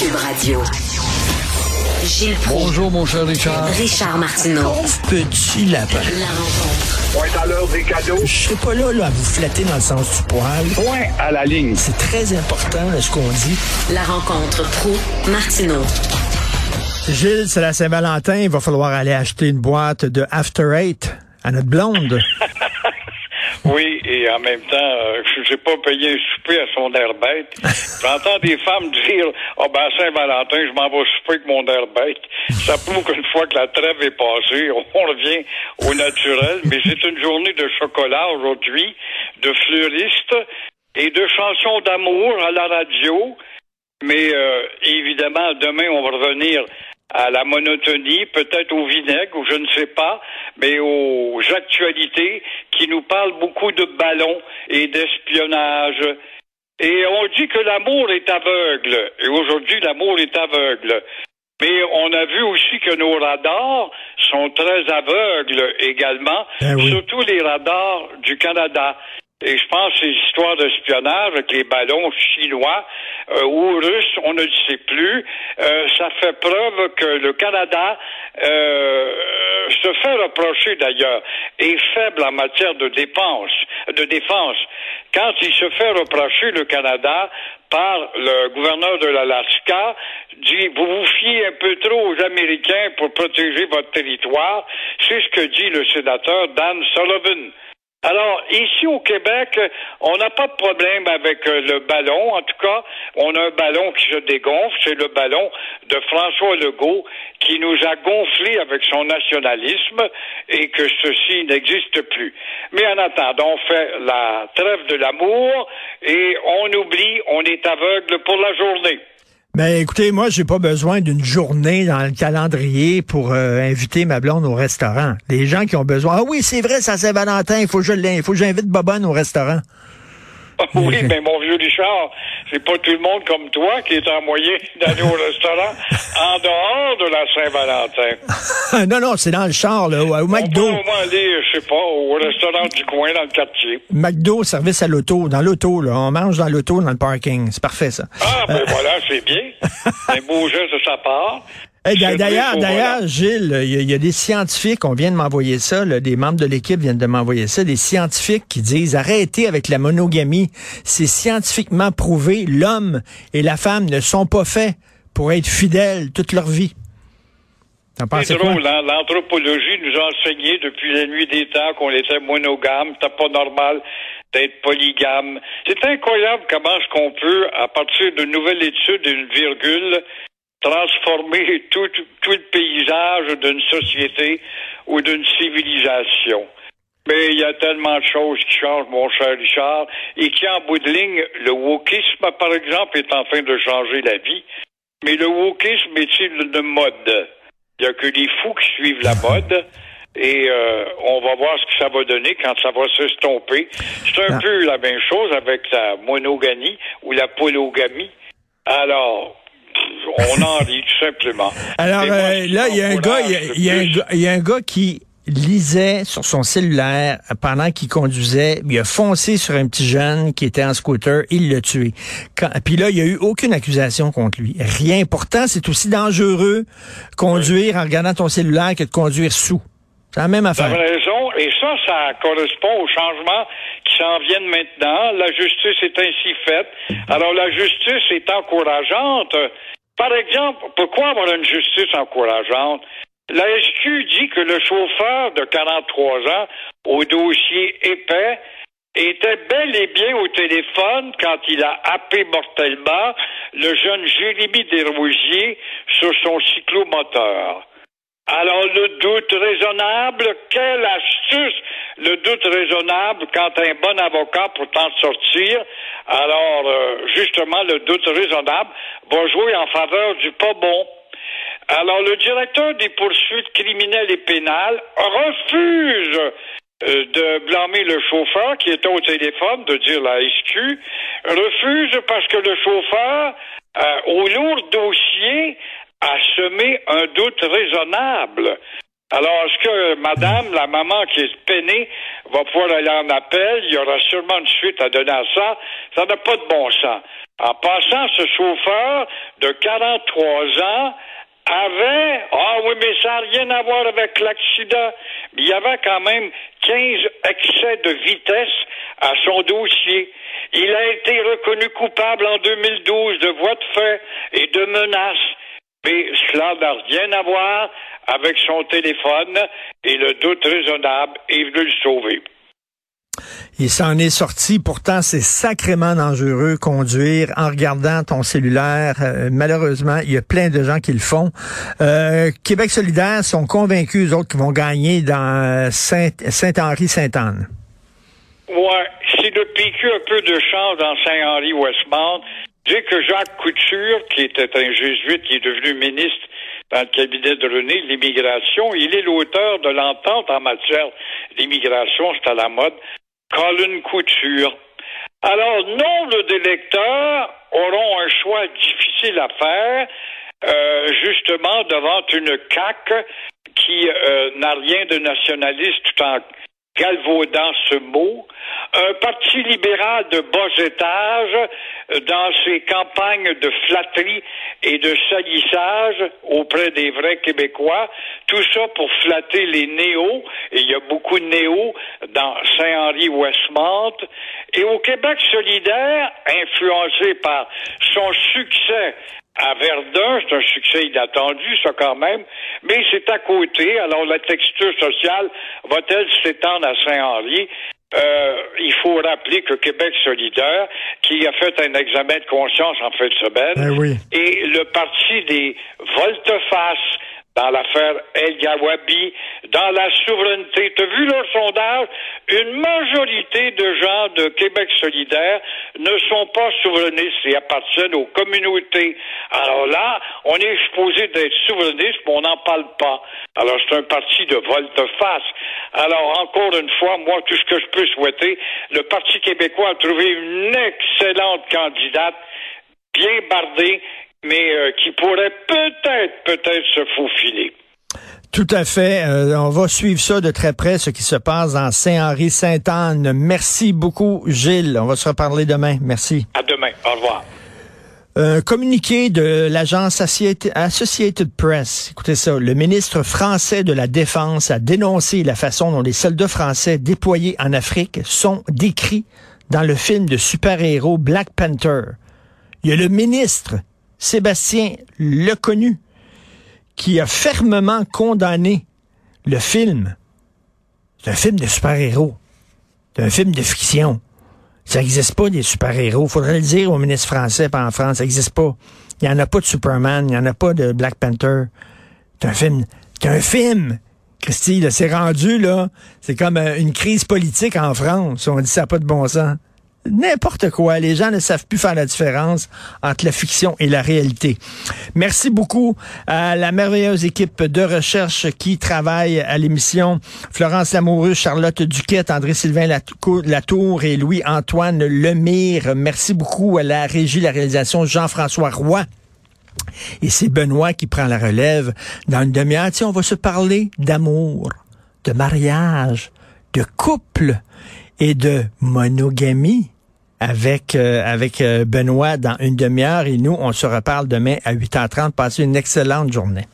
Cube Radio. Gilles Proulx. Bonjour, mon cher Richard. Richard Martineau. Petit lapin. La rencontre. Point à l'heure des cadeaux. Je serai pas là, là à vous flatter dans le sens du poil. Point à la ligne. C'est très important ce qu'on dit. La rencontre pro martineau Gilles, c'est la Saint-Valentin. Il va falloir aller acheter une boîte de After Eight à notre blonde. Oui, et en même temps, euh, je n'ai pas payé un souper à son air. J'entends des femmes dire Ah ben à Saint-Valentin, je m'en vais souper avec mon air. Ça prouve qu'une fois que la trêve est passée, on revient au naturel. Mais c'est une journée de chocolat aujourd'hui, de fleuristes et de chansons d'amour à la radio. Mais euh, évidemment, demain, on va revenir à la monotonie, peut-être au vinaigre, ou je ne sais pas, mais aux actualités qui nous parlent beaucoup de ballons et d'espionnage. Et on dit que l'amour est aveugle. Et aujourd'hui, l'amour est aveugle. Mais on a vu aussi que nos radars sont très aveugles également, Ben oui. surtout les radars du Canada. Et je pense que ces histoires d'espionnage avec les ballons chinois euh, ou russes, on ne le sait plus. Euh, ça fait preuve que le Canada euh, se fait reprocher d'ailleurs est faible en matière de dépenses, de défense. Quand il se fait reprocher le Canada par le gouverneur de l'Alaska, dit vous vous fiez un peu trop aux Américains pour protéger votre territoire. C'est ce que dit le sénateur Dan Sullivan. Alors, ici au Québec, on n'a pas de problème avec euh, le ballon. En tout cas, on a un ballon qui se dégonfle. C'est le ballon de François Legault qui nous a gonflé avec son nationalisme et que ceci n'existe plus. Mais en attendant, on fait la trêve de l'amour et on oublie, on est aveugle pour la journée. Mais écoutez, moi, j'ai pas besoin d'une journée dans le calendrier pour euh, inviter ma blonde au restaurant. Les gens qui ont besoin. Ah oui, c'est vrai, ça c'est Valentin, il faut que je il faut que j'invite Bobonne au restaurant. Oui, mais mon vieux Richard, c'est pas tout le monde comme toi qui est en moyen d'aller au restaurant en dehors de la Saint-Valentin. non, non, c'est dans le char, là, au, au On peut McDo. au moins aller, je sais pas, au restaurant du coin dans le quartier. McDo, service à l'auto, dans l'auto, là. On mange dans l'auto, dans le parking. C'est parfait, ça. Ah, ben voilà, c'est bien. Un beau geste de sa part. Hey, D'ailleurs, d'ailleurs. Gilles, il y, a- il y a des scientifiques, on vient de m'envoyer ça, là, des membres de l'équipe viennent de m'envoyer ça, des scientifiques qui disent arrêtez avec la monogamie. C'est scientifiquement prouvé, l'homme et la femme ne sont pas faits pour être fidèles toute leur vie. C'est drôle, hein? l'anthropologie nous a enseigné depuis la nuit des temps qu'on était monogame, c'était pas normal d'être polygame. C'est incroyable comment est-ce qu'on peut, à partir d'une nouvelle étude d'une virgule, transformer tout, tout le paysage d'une société ou d'une civilisation. Mais il y a tellement de choses qui changent, mon cher Richard, et qui, en bout de ligne, le wokisme, par exemple, est en train de changer la vie. Mais le wokisme est-il de mode? Il n'y a que les fous qui suivent la mode. Et euh, on va voir ce que ça va donner quand ça va s'estomper. C'est un Ah. peu la même chose avec la monogamie ou la polygamie. Alors, on en rit tout simplement. Alors moi, euh, là, il y a un gars, il y a- il y, a un gars- il y a un gars qui lisait sur son cellulaire pendant qu'il conduisait, il a foncé sur un petit jeune qui était en scooter, il l'a tué. Quand- Puis là, il n'y a eu aucune accusation contre lui. Rien. Pourtant, c'est aussi dangereux conduire en regardant ton cellulaire que de conduire sous. C'est la même Vous affaire. avez raison. Et ça, ça correspond aux changements qui s'en viennent maintenant. La justice est ainsi faite. Alors, la justice est encourageante. Par exemple, pourquoi avoir une justice encourageante? La SQ dit que le chauffeur de 43 ans au dossier épais était bel et bien au téléphone quand il a happé mortellement le jeune Jérémy Desrosiers sur son cyclomoteur. Alors, le doute raisonnable, quelle astuce! Le doute raisonnable quand un bon avocat pour t'en sortir. Alors, euh, justement, le doute raisonnable va jouer en faveur du pas bon. Alors, le directeur des poursuites criminelles et pénales refuse euh, de blâmer le chauffeur qui était au téléphone, de dire la SQ, refuse parce que le chauffeur, euh, au lourd dossier, a semé un doute raisonnable. Alors, est-ce que madame, la maman qui est peinée, va pouvoir aller en appel? Il y aura sûrement une suite à donner à ça. Ça n'a pas de bon sens. En passant, ce chauffeur de 43 ans avait, ah oui, mais ça n'a rien à voir avec l'accident. Il y avait quand même 15 excès de vitesse à son dossier. Il a été reconnu coupable en 2012 de voies de fait et de menaces. Mais cela n'a rien à voir avec son téléphone et le doute raisonnable est venu le sauver. Il s'en est sorti. Pourtant, c'est sacrément dangereux conduire en regardant ton cellulaire. Euh, malheureusement, il y a plein de gens qui le font. Euh, Québec solidaire sont convaincus, eux autres, qu'ils vont gagner dans Saint-Henri-Sainte-Anne. Ouais, si le PQ a peu de chance dans Saint-Henri-Westmount, dis que Jacques Couture, qui était un jésuite, qui est devenu ministre dans le cabinet de René, l'immigration, il est l'auteur de l'entente en matière d'immigration, c'est à la mode, Colin Couture. Alors, nombre d'électeurs auront un choix difficile à faire, euh, justement devant une CAQ qui euh, n'a rien de nationaliste tout en galvaudant ce mot, un parti libéral de bas étage euh, dans ses campagnes de flatterie et de salissage auprès des vrais Québécois, tout ça pour flatter les néos, et il y a beaucoup de néos dans Saint-Henri-Westmount, et au Québec solidaire, influencé par son succès à Verdun, c'est un succès inattendu, ça quand même, mais c'est à côté. Alors la texture sociale va-t-elle s'étendre à Saint-Henri? Euh, il faut rappeler que Québec solidaire, qui a fait un examen de conscience en fin de semaine, eh et le parti des volte-face dans l'affaire El Gawabi, dans la souveraineté. Tu as vu leur sondage? Une majorité de gens de Québec solidaire ne sont pas souverainistes et appartiennent aux communautés. Alors là, on est supposé d'être souverainiste, mais on n'en parle pas. Alors c'est un parti de volte-face. Alors encore une fois, moi, tout ce que je peux souhaiter, le Parti québécois a trouvé une excellente candidate, bien bardée, mais euh, qui pourrait peut-être, peut-être se faufiler. Tout à fait. Euh, on va suivre ça de très près, ce qui se passe dans Saint-Henri-Sainte-Anne. Merci beaucoup, Gilles. On va se reparler demain. Merci. À demain. Au revoir. Un communiqué de l'agence Associated Press. Écoutez ça. Le ministre français de la Défense a dénoncé la façon dont les soldats français déployés en Afrique sont décrits dans le film de super-héros Black Panther. Il y a le ministre Sébastien Leconnu, qui a fermement condamné le film. C'est un film de super-héros. C'est un film de fiction. Ça n'existe pas des super-héros. Faudrait le dire au ministre français, pas en France. Ça n'existe pas. Il n'y en a pas de Superman, il n'y en a pas de Black Panther. C'est un film. C'est un film. Christy, c'est rendu, là. C'est comme euh, une crise politique en France. On dit ça pas de bon sens n'importe quoi. Les gens ne savent plus faire la différence entre la fiction et la réalité. Merci beaucoup à la merveilleuse équipe de recherche qui travaille à l'émission. Florence Lamoureux, Charlotte Duquette, André-Sylvain Latour et Louis-Antoine Lemire. Merci beaucoup à la régie, la réalisation Jean-François Roy. Et c'est Benoît qui prend la relève. Dans une demi-heure, on va se parler d'amour, de mariage, de couple et de monogamie avec euh, avec euh, Benoît dans une demi-heure et nous on se reparle demain à 8h30. Passez une excellente journée.